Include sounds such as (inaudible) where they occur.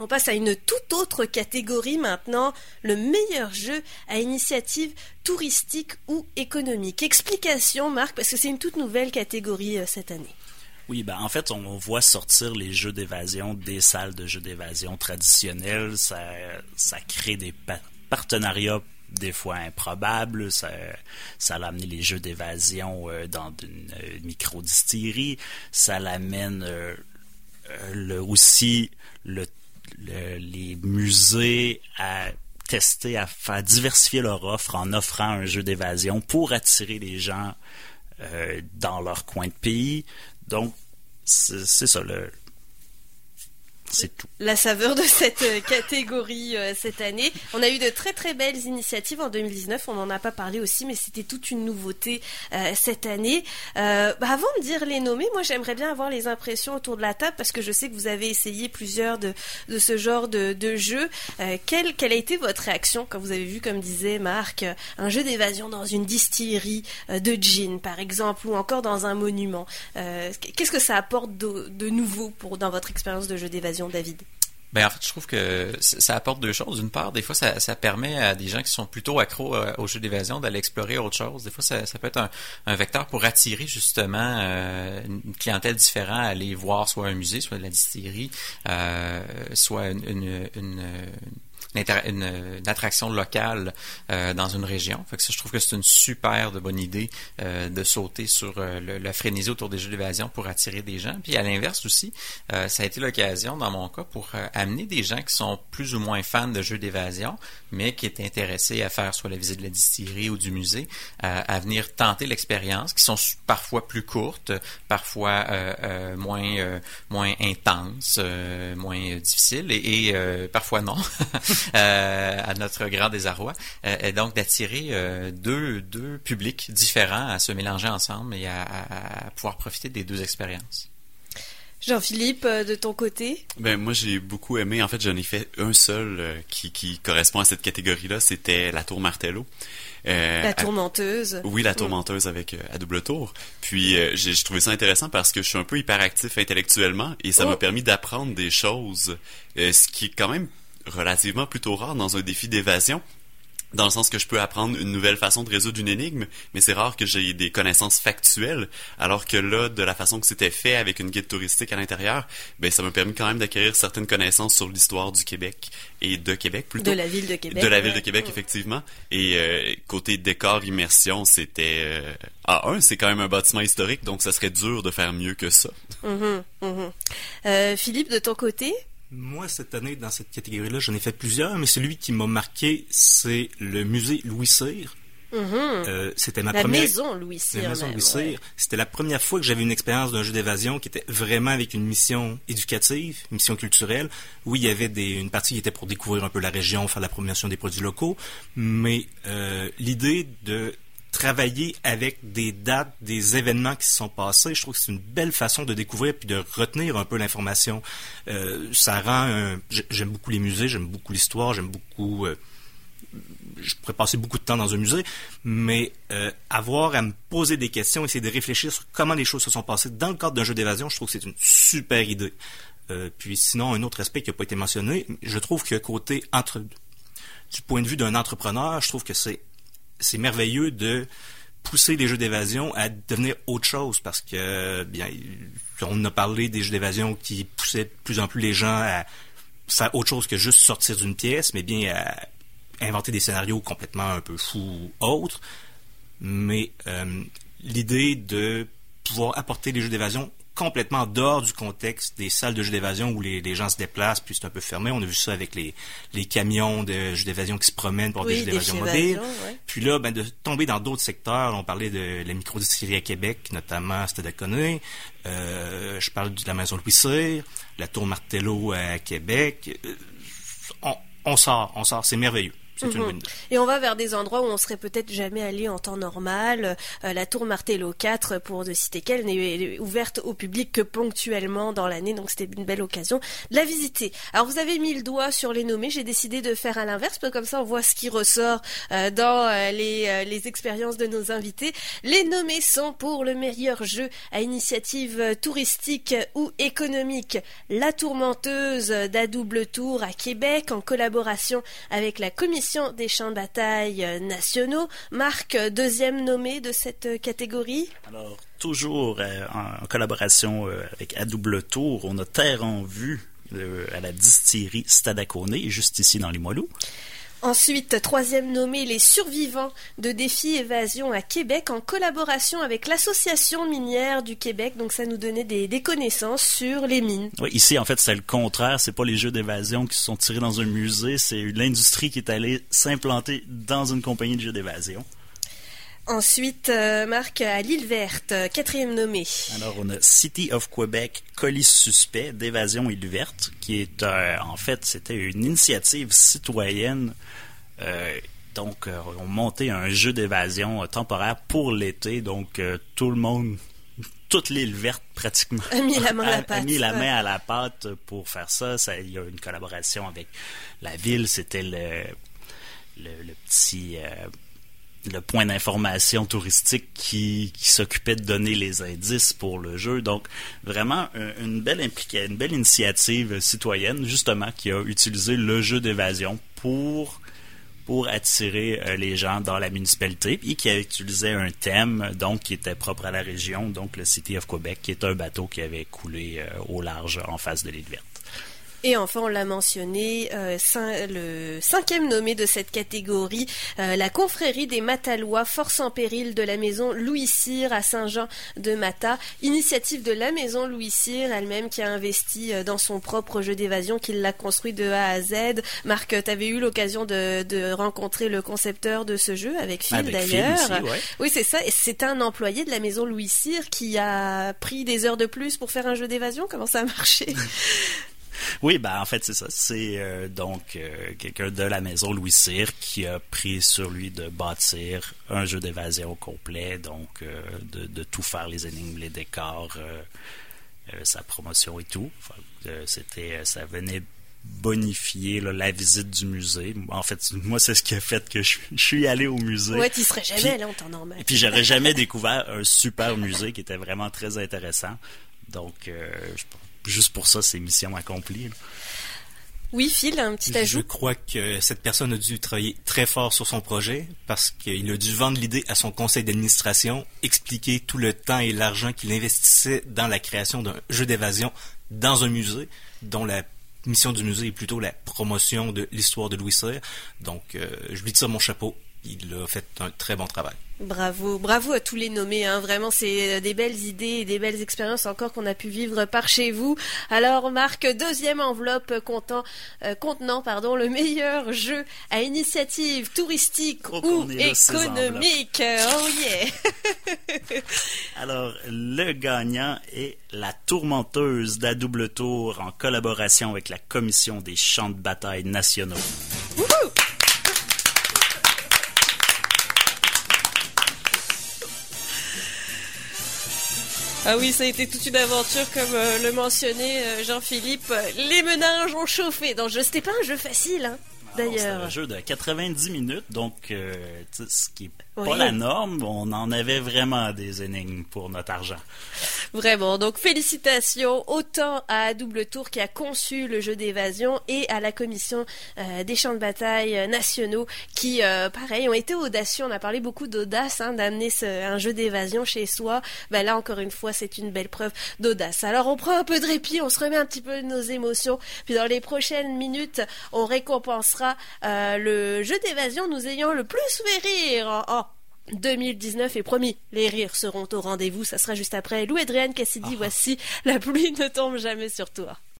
On passe à une toute autre catégorie maintenant, le meilleur jeu à initiative touristique ou économique. Explication, Marc, parce que c'est une toute nouvelle catégorie euh, cette année. Oui, ben en fait, on voit sortir les jeux d'évasion des salles de jeux d'évasion traditionnelles. Ça, ça crée des partenariats des fois improbables. Ça, ça amené les jeux d'évasion euh, dans une, euh, micro-distillerie. Ça l'amène le, aussi le les musées à tester, à faire diversifier leur offre en offrant un jeu d'évasion pour attirer les gens euh, dans leur coin de pays. Donc, c'est ça, le, La saveur de cette euh, catégorie euh, cette année. On a eu de très très belles initiatives en 2019. On n'en a pas parlé aussi, mais c'était toute une nouveauté euh, cette année. Bah, avant de dire les nommer, moi j'aimerais bien avoir les impressions autour de la table parce que je sais que vous avez essayé plusieurs de, de ce genre de, de jeux. quelle, quelle a été votre réaction quand vous avez vu, comme disait Marc, un jeu d'évasion dans une distillerie de gin, par exemple, ou encore dans un monument? Qu'est-ce que ça apporte de, de nouveau pour, dans votre expérience de jeu d'évasion? David? Ben en fait, je trouve que ça apporte deux choses. D'une part, des fois, ça, permet à des gens qui sont plutôt accros euh, au jeu d'évasion d'aller explorer autre chose. Des fois, ça, peut être un, vecteur pour attirer justement euh, une clientèle différente à aller voir soit un musée, soit de la distillerie, euh, soit une, attraction locale euh, dans une région. Fait que ça, je trouve que c'est une super de bonne idée euh, de sauter sur euh, le, la frénésie autour des jeux d'évasion pour attirer des gens. Puis à l'inverse aussi, ça a été l'occasion dans mon cas pour amener des gens qui sont plus ou moins fans de jeux d'évasion, mais qui étaient intéressés à faire soit la visite de la distillerie ou du musée, à venir tenter l'expérience, qui sont parfois plus courtes, parfois moins moins intenses, moins difficiles et, et parfois non. (laughs) (laughs) Euh, à notre grand désarroi, euh, et donc d'attirer euh, deux, deux publics différents à se mélanger ensemble et à, pouvoir profiter des deux expériences. Jean-Philippe, de ton côté? Ben moi j'ai beaucoup aimé. En fait, j'en ai fait un seul qui, qui correspond à cette catégorie-là. C'était la Tour Martello. la tourmenteuse. Oui, la tourmenteuse avec à double tour. Puis j'ai trouvé ça intéressant parce que je suis un peu hyperactif intellectuellement et ça m'a oh! permis d'apprendre des choses, ce qui est quand même relativement plutôt rare dans un défi d'évasion dans le sens que je peux apprendre une nouvelle façon de résoudre une énigme, mais c'est rare que j'ai des connaissances factuelles, alors que là, de la façon que c'était fait avec une guide touristique à l'intérieur, ben ça m'a permis quand même d'acquérir certaines connaissances sur l'histoire du Québec et de Québec plutôt. De la ville de Québec. De la ville de Québec, effectivement. Et euh, côté décor, immersion, c'était... Euh, à un, c'est quand même un bâtiment historique, donc ça serait dur de faire mieux que ça. Mm-hmm, mm-hmm. Euh, Philippe, de ton côté? Moi, cette année, dans cette catégorie-là, j'en ai fait plusieurs, mais celui qui m'a marqué, c'est le musée Louis Cyr. Mm-hmm. Euh, c'était ma la première maison Louis Cyr. La maison Louis Cyr. C'était la première fois que j'avais une expérience d'un jeu d'évasion qui était vraiment avec une mission éducative, une mission culturelle. Oui, il y avait des, une partie qui était pour découvrir un peu la région, faire la promotion des produits locaux, mais euh, l'idée de travailler avec des dates, des événements qui se sont passés. Je trouve que c'est une belle façon de découvrir puis de retenir un peu l'information. Euh, ça rend. J'aime beaucoup les musées, j'aime beaucoup l'histoire, j'aime beaucoup. Euh, je pourrais passer beaucoup de temps dans un musée, mais euh, avoir à me poser des questions, essayer de réfléchir sur comment les choses se sont passées dans le cadre d'un jeu d'évasion, je trouve que c'est une super idée. puis sinon, un autre aspect qui n'a pas été mentionné, je trouve que côté entre du point de vue d'un entrepreneur, je trouve que c'est c'est merveilleux de pousser les jeux d'évasion à devenir autre chose parce que bien on a parlé des jeux d'évasion qui poussaient de plus en plus les gens à faire autre chose que juste sortir d'une pièce, mais bien à inventer des scénarios complètement un peu fous ou autres. Mais euh, l'idée de pouvoir apporter les jeux d'évasion complètement dehors du contexte des salles de jeux d'évasion où les, gens se déplacent, puis c'est un peu fermé. On a vu ça avec les, les camions de jeux d'évasion qui se promènent pour des jeux d'évasion mobiles. Puis là, ben, de tomber dans d'autres secteurs, on parlait de la microdistillerie à Québec, notamment c'était de Euh, je parle de la maison Louis Cyr, la tour Martello à Québec. Euh, on, on sort, on sort, c'est merveilleux. C'est une Mhm. bonne idée. Et on va vers des endroits où on serait peut-être jamais allé en temps normal. Euh, la tour Martello 4, pour ne citer qu'elle, n'est ouverte au public que ponctuellement dans l'année, donc c'était une belle occasion de la visiter. Alors vous avez mis le doigt sur les nommés, j'ai décidé de faire à l'inverse, parce que comme ça on voit ce qui ressort euh, dans euh, les, euh, les expériences de nos invités. Les nommés sont pour le meilleur jeu à initiative touristique ou économique. La tourmenteuse d'A Double Tour à Québec en collaboration avec la commission des champs de bataille euh, nationaux. Marc, deuxième nommé de cette euh, catégorie. Alors, toujours euh, en, collaboration avec À Double Tour, on a Terre en vue à la distillerie Stadaconé, juste ici dans les Moilous. Ensuite, troisième nommé, les survivants de défi évasion à Québec en collaboration avec l'association minière du Québec. Donc ça nous donnait des, connaissances sur les mines. Oui, ici, en fait, c'est le contraire. C'est pas les jeux d'évasion qui se sont tirés dans un musée. C'est l'industrie qui est allée s'implanter dans une compagnie de jeux d'évasion. Ensuite, euh, Marc, à l'île verte, quatrième nommé. Alors, on a City of Quebec, colis suspect d'évasion île verte, qui est, euh, en fait, c'était une initiative citoyenne. euh, donc, on montait un jeu d'évasion temporaire pour l'été. Donc, tout le monde, toute l'île verte pratiquement, A mis la main à la (laughs) a pâte. mis la Ouais. main à la pâte pour faire ça. ça. Il y a une collaboration avec la ville. C'était le, le, le petit... euh, le point d'information touristique qui, s'occupait de donner les indices pour le jeu. Donc, vraiment, un- une belle une belle initiative citoyenne, justement, qui a utilisé le jeu d'évasion pour pour attirer euh, les gens dans la municipalité et qui a utilisé un thème donc qui était propre à la région, donc le City of Quebec, qui est un bateau qui avait coulé euh, au large en face de l'île verte. Et enfin, on l'a mentionné, euh, cin- le cinquième nommé de cette catégorie, euh, la confrérie des Matalois, force en péril de la maison Louis Cyr à Saint-Jean-de-Mata. Initiative de la maison Louis Cyr elle-même qui a investi euh, dans son propre jeu d'évasion, qui l'a construit de A à Z. Marc, tu avais eu l'occasion de, de rencontrer le concepteur de ce jeu avec Phil d'ailleurs. ouais. Oui, c'est ça. Et c'est un employé de la maison Louis Cyr qui a pris des heures de plus pour faire un jeu d'évasion. Comment ça a marché? (laughs) Oui, ben en fait c'est ça. C'est euh, donc euh, quelqu'un de la maison Louis Cyr qui a pris sur lui de bâtir un jeu d'évasion complet, donc euh, de, de tout faire les énigmes, les décors, sa promotion et tout. Enfin, c'était, ça venait bonifier là, la visite du musée. En fait, moi c'est ce qui a fait que je, je suis allé au musée. Ouais, tu serais jamais allé en temps normal. Et puis j'aurais jamais découvert un super musée qui était vraiment très intéressant. Donc euh, je- juste pour ça, c'est mission accomplie. là. Oui, Phil, un petit Je ajout. crois que cette personne a dû travailler très fort sur son projet parce qu'il a dû vendre l'idée à son conseil d'administration, expliquer tout le temps et l'argent qu'il investissait dans la création d'un jeu d'évasion dans un musée dont la mission du musée est plutôt la promotion de l'histoire de Louis Cyr. Donc, euh, je lui tire mon chapeau. Il a fait un très bon travail. Bravo, bravo à tous les nommés. Hein. Vraiment, c'est euh, des belles idées et des belles expériences encore qu'on a pu vivre par chez vous. Alors, Marc, deuxième enveloppe euh, contenant pardon, le meilleur jeu à initiative touristique Oh, ou économique. Oh yeah (laughs) Alors, le gagnant est la tourmenteuse d'A Double Tour en collaboration avec la Commission des champs de bataille nationaux. Wouhou Ah oui, ça a été toute une aventure, comme euh, le mentionnait euh, Jean-Philippe. Les ménages ont chauffé le jeu. C'était pas un jeu facile, hein, Alors, C'est d'ailleurs. un jeu de 90 minutes, donc euh, tu sais, ce qui est pas Oui. la norme, on en avait vraiment des énigmes pour notre argent. Vraiment. Donc, félicitations autant à Double Tour qui a conçu le jeu d'évasion et à la commission euh, des champs de bataille euh, nationaux qui, euh, pareil, ont été audacieux. On a parlé beaucoup d'audace, hein, d'amener ce- un jeu d'évasion chez soi. Ben là, encore une fois, c'est une belle preuve d'audace. Alors, on prend un peu de répit, on se remet un petit peu de nos émotions. Puis, dans les prochaines minutes, on récompensera euh, le jeu d'évasion nous ayant le plus fait rire en, en 2019 et promis, les rires seront au rendez-vous. Ça sera juste après Lou Adrienne Cassidy. Voici La pluie ne tombe jamais sur toi.